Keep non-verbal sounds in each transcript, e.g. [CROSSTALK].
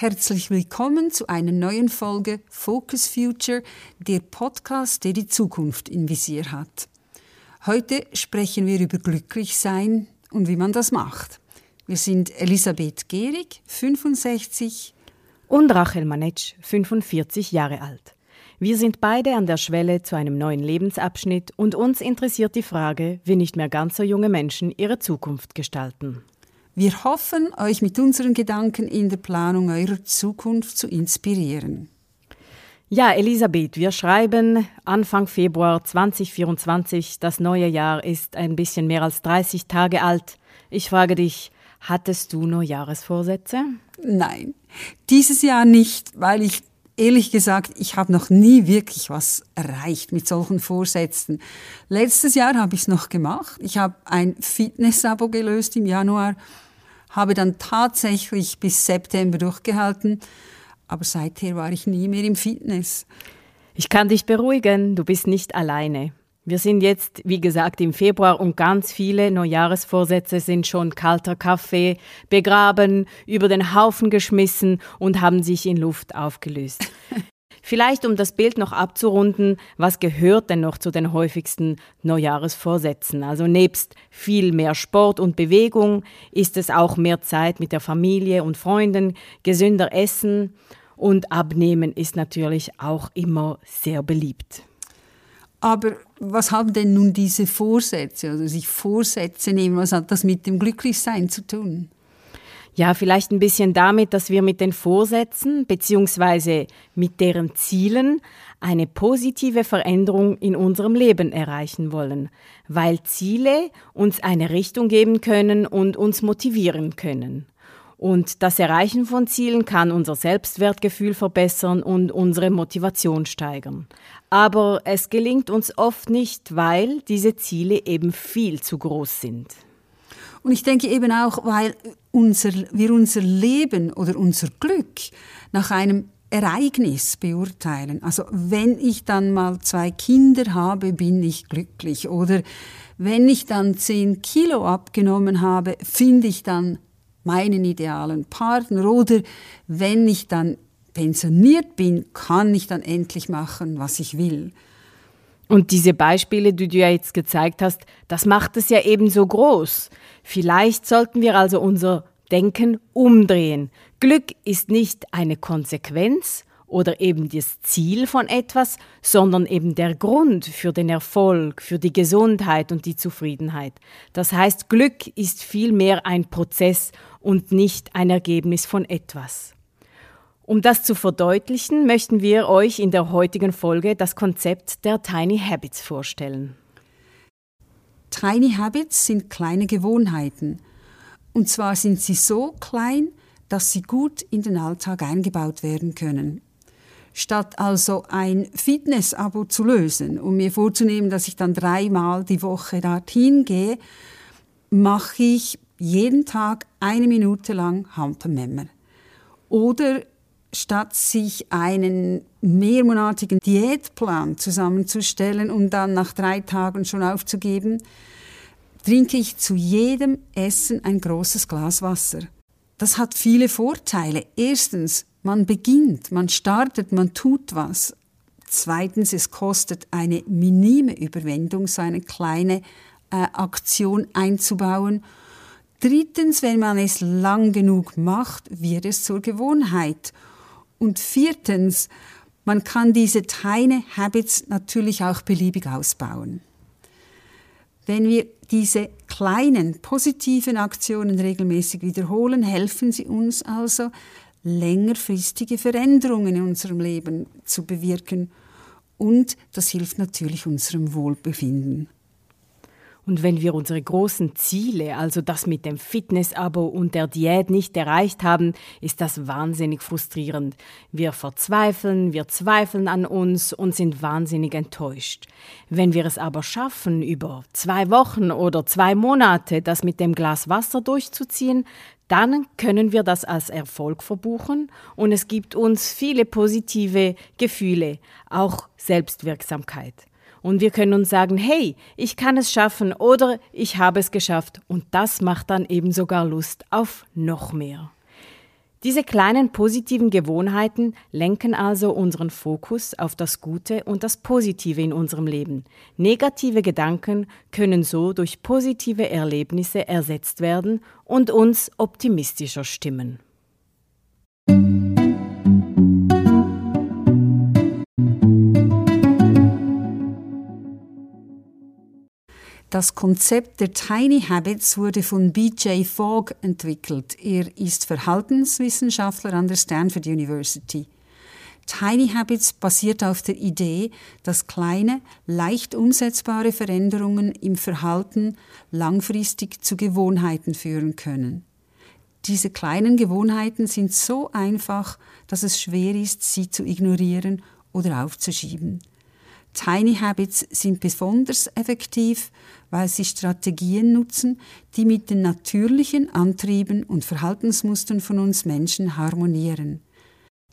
herzlich willkommen zu einer neuen Folge Focus Future, der Podcast, der die Zukunft im Visier hat. Heute sprechen wir über Glücklichsein und wie man das macht. Wir sind Elisabeth Gehrig, 65 und Rachel Manetsch, 45 Jahre alt. Wir sind beide an der Schwelle zu einem neuen Lebensabschnitt und uns interessiert die Frage, wie nicht mehr ganz so junge Menschen ihre Zukunft gestalten. Wir hoffen, euch mit unseren Gedanken in der Planung eurer Zukunft zu inspirieren. Ja, Elisabeth, wir schreiben Anfang Februar 2024. Das neue Jahr ist ein bisschen mehr als 30 Tage alt. Ich frage dich, hattest du Neujahresvorsätze? Nein, dieses Jahr nicht, weil ich ehrlich gesagt, ich habe noch nie wirklich was erreicht mit solchen Vorsätzen. Letztes Jahr habe ich es noch gemacht. Ich habe ein Fitness-Abo gelöst im Januar, habe dann tatsächlich bis September durchgehalten, aber seither war ich nie mehr im Fitness. Ich kann dich beruhigen, du bist nicht alleine. Wir sind jetzt, wie gesagt, im Februar und ganz viele Neujahresvorsätze sind schon kalter Kaffee, begraben, über den Haufen geschmissen und haben sich in Luft aufgelöst. [LAUGHS] Vielleicht, um das Bild noch abzurunden, was gehört denn noch zu den häufigsten Neujahresvorsätzen? Also nebst viel mehr Sport und Bewegung ist es auch mehr Zeit mit der Familie und Freunden, gesünder Essen und Abnehmen ist natürlich auch immer sehr beliebt. Aber was haben denn nun diese Vorsätze, also sich Vorsätze nehmen, was hat das mit dem Glücklichsein zu tun? Ja, vielleicht ein bisschen damit, dass wir mit den Vorsätzen bzw. mit deren Zielen eine positive Veränderung in unserem Leben erreichen wollen, weil Ziele uns eine Richtung geben können und uns motivieren können. Und das Erreichen von Zielen kann unser Selbstwertgefühl verbessern und unsere Motivation steigern. Aber es gelingt uns oft nicht, weil diese Ziele eben viel zu groß sind. Und ich denke eben auch, weil unser, wir unser Leben oder unser Glück nach einem Ereignis beurteilen. Also wenn ich dann mal zwei Kinder habe, bin ich glücklich. Oder wenn ich dann zehn Kilo abgenommen habe, finde ich dann meinen idealen Partner oder wenn ich dann pensioniert bin, kann ich dann endlich machen, was ich will. Und diese Beispiele, die du ja jetzt gezeigt hast, das macht es ja eben so groß. Vielleicht sollten wir also unser Denken umdrehen. Glück ist nicht eine Konsequenz oder eben das Ziel von etwas, sondern eben der Grund für den Erfolg, für die Gesundheit und die Zufriedenheit. Das heißt, Glück ist vielmehr ein Prozess und nicht ein Ergebnis von etwas. Um das zu verdeutlichen, möchten wir euch in der heutigen Folge das Konzept der Tiny Habits vorstellen. Tiny Habits sind kleine Gewohnheiten. Und zwar sind sie so klein, dass sie gut in den Alltag eingebaut werden können. Statt also ein Fitness-Abo zu lösen und mir vorzunehmen, dass ich dann dreimal die Woche dorthin gehe, mache ich jeden Tag eine Minute lang Hampelmemmer. Oder statt sich einen mehrmonatigen Diätplan zusammenzustellen und dann nach drei Tagen schon aufzugeben, trinke ich zu jedem Essen ein großes Glas Wasser. Das hat viele Vorteile. Erstens, man beginnt, man startet, man tut was. Zweitens, es kostet eine minime Überwindung, so eine kleine äh, Aktion einzubauen. Drittens, wenn man es lang genug macht, wird es zur Gewohnheit. Und viertens, man kann diese Tiny Habits natürlich auch beliebig ausbauen. Wenn wir diese kleinen positiven Aktionen regelmäßig wiederholen, helfen sie uns also, längerfristige Veränderungen in unserem Leben zu bewirken. Und das hilft natürlich unserem Wohlbefinden. Und wenn wir unsere großen Ziele, also das mit dem Fitness-Abo und der Diät nicht erreicht haben, ist das wahnsinnig frustrierend. Wir verzweifeln, wir zweifeln an uns und sind wahnsinnig enttäuscht. Wenn wir es aber schaffen, über zwei Wochen oder zwei Monate das mit dem Glas Wasser durchzuziehen, dann können wir das als Erfolg verbuchen und es gibt uns viele positive Gefühle, auch Selbstwirksamkeit. Und wir können uns sagen, hey, ich kann es schaffen oder ich habe es geschafft. Und das macht dann eben sogar Lust auf noch mehr. Diese kleinen positiven Gewohnheiten lenken also unseren Fokus auf das Gute und das Positive in unserem Leben. Negative Gedanken können so durch positive Erlebnisse ersetzt werden und uns optimistischer stimmen. Das Konzept der Tiny Habits wurde von B.J. Fogg entwickelt. Er ist Verhaltenswissenschaftler an der Stanford University. Tiny Habits basiert auf der Idee, dass kleine, leicht umsetzbare Veränderungen im Verhalten langfristig zu Gewohnheiten führen können. Diese kleinen Gewohnheiten sind so einfach, dass es schwer ist, sie zu ignorieren oder aufzuschieben. Tiny Habits sind besonders effektiv, weil sie Strategien nutzen, die mit den natürlichen Antrieben und Verhaltensmustern von uns Menschen harmonieren.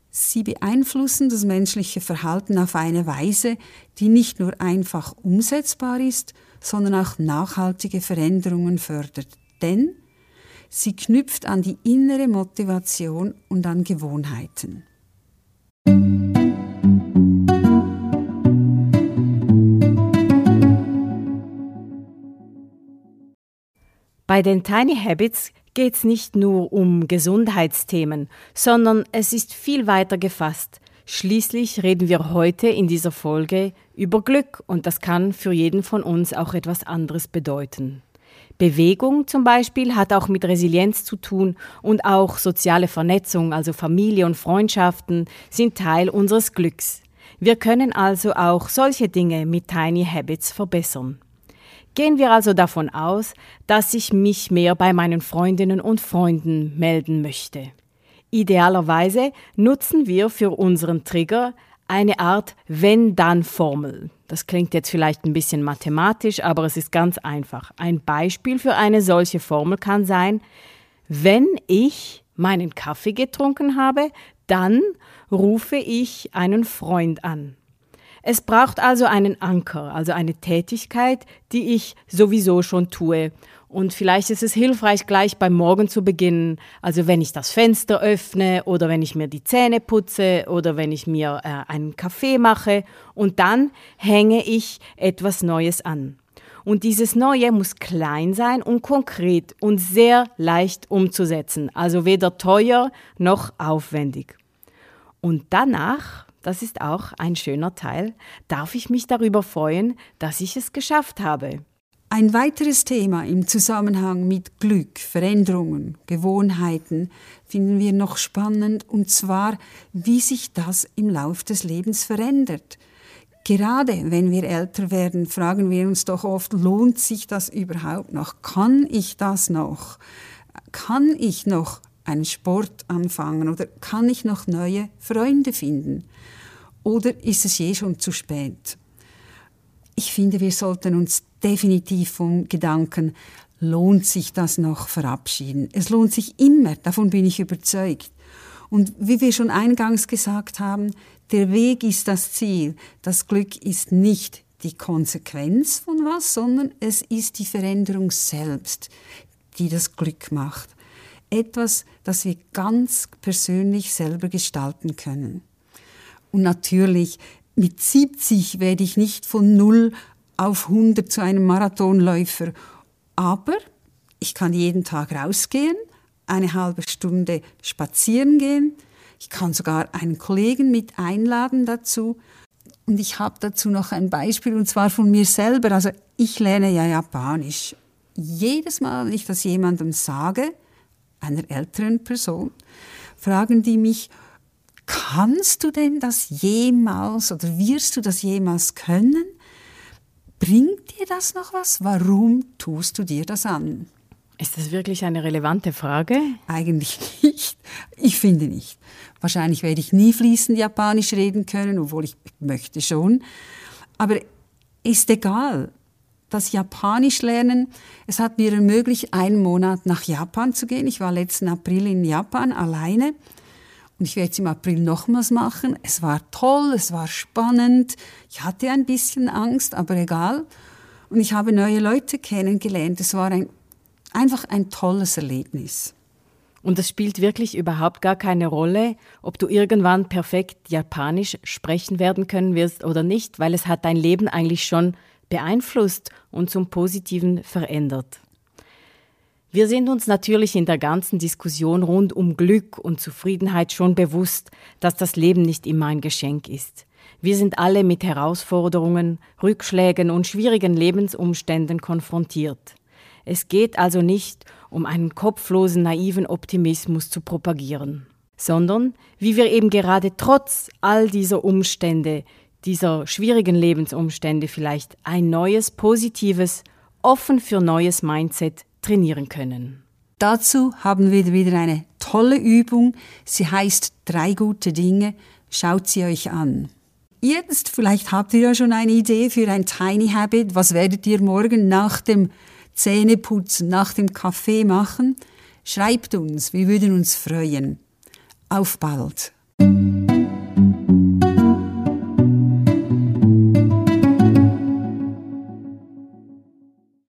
Sie beeinflussen das menschliche Verhalten auf eine Weise, die nicht nur einfach umsetzbar ist, sondern auch nachhaltige Veränderungen fördert. Denn sie knüpft an die innere Motivation und an Gewohnheiten. Bei den Tiny Habits geht es nicht nur um Gesundheitsthemen, sondern es ist viel weiter gefasst. Schließlich reden wir heute in dieser Folge über Glück und das kann für jeden von uns auch etwas anderes bedeuten. Bewegung zum Beispiel hat auch mit Resilienz zu tun und auch soziale Vernetzung, also Familie und Freundschaften, sind Teil unseres Glücks. Wir können also auch solche Dinge mit Tiny Habits verbessern. Gehen wir also davon aus, dass ich mich mehr bei meinen Freundinnen und Freunden melden möchte. Idealerweise nutzen wir für unseren Trigger eine Art Wenn-Dann-Formel. Das klingt jetzt vielleicht ein bisschen mathematisch, aber es ist ganz einfach. Ein Beispiel für eine solche Formel kann sein, wenn ich meinen Kaffee getrunken habe, dann rufe ich einen Freund an. Es braucht also einen Anker, also eine Tätigkeit, die ich sowieso schon tue. Und vielleicht ist es hilfreich, gleich beim Morgen zu beginnen. Also wenn ich das Fenster öffne oder wenn ich mir die Zähne putze oder wenn ich mir äh, einen Kaffee mache. Und dann hänge ich etwas Neues an. Und dieses Neue muss klein sein und konkret und sehr leicht umzusetzen. Also weder teuer noch aufwendig. Und danach das ist auch ein schöner Teil, darf ich mich darüber freuen, dass ich es geschafft habe. Ein weiteres Thema im Zusammenhang mit Glück, Veränderungen, Gewohnheiten finden wir noch spannend, und zwar, wie sich das im Lauf des Lebens verändert. Gerade wenn wir älter werden, fragen wir uns doch oft, lohnt sich das überhaupt noch? Kann ich das noch? Kann ich noch einen Sport anfangen oder kann ich noch neue Freunde finden? Oder ist es je schon zu spät? Ich finde, wir sollten uns definitiv vom Gedanken, lohnt sich das noch verabschieden. Es lohnt sich immer, davon bin ich überzeugt. Und wie wir schon eingangs gesagt haben, der Weg ist das Ziel. Das Glück ist nicht die Konsequenz von was, sondern es ist die Veränderung selbst, die das Glück macht. Etwas, das wir ganz persönlich selber gestalten können. Und natürlich, mit 70 werde ich nicht von 0 auf 100 zu einem Marathonläufer. Aber ich kann jeden Tag rausgehen, eine halbe Stunde spazieren gehen. Ich kann sogar einen Kollegen mit einladen dazu. Und ich habe dazu noch ein Beispiel, und zwar von mir selber. Also ich lerne ja Japanisch. Jedes Mal, wenn ich das jemandem sage, einer älteren Person, fragen die mich, Kannst du denn das jemals oder wirst du das jemals können? Bringt dir das noch was? Warum tust du dir das an? Ist das wirklich eine relevante Frage? Eigentlich nicht. Ich finde nicht. Wahrscheinlich werde ich nie fließend Japanisch reden können, obwohl ich möchte schon. Aber ist egal. Das Japanisch lernen, es hat mir ermöglicht, einen Monat nach Japan zu gehen. Ich war letzten April in Japan alleine und ich werde es im April nochmals machen. Es war toll, es war spannend. Ich hatte ein bisschen Angst, aber egal. Und ich habe neue Leute kennengelernt. Es war ein, einfach ein tolles Erlebnis. Und es spielt wirklich überhaupt gar keine Rolle, ob du irgendwann perfekt Japanisch sprechen werden können wirst oder nicht, weil es hat dein Leben eigentlich schon beeinflusst und zum Positiven verändert. Wir sind uns natürlich in der ganzen Diskussion rund um Glück und Zufriedenheit schon bewusst, dass das Leben nicht immer ein Geschenk ist. Wir sind alle mit Herausforderungen, Rückschlägen und schwierigen Lebensumständen konfrontiert. Es geht also nicht um einen kopflosen, naiven Optimismus zu propagieren, sondern wie wir eben gerade trotz all dieser Umstände, dieser schwierigen Lebensumstände vielleicht ein neues, positives, offen für neues Mindset trainieren können. Dazu haben wir wieder eine tolle Übung. Sie heißt drei gute Dinge. Schaut sie euch an. Jetzt, vielleicht habt ihr ja schon eine Idee für ein Tiny Habit. Was werdet ihr morgen nach dem Zähneputzen, nach dem Kaffee machen? Schreibt uns, wir würden uns freuen. Auf bald!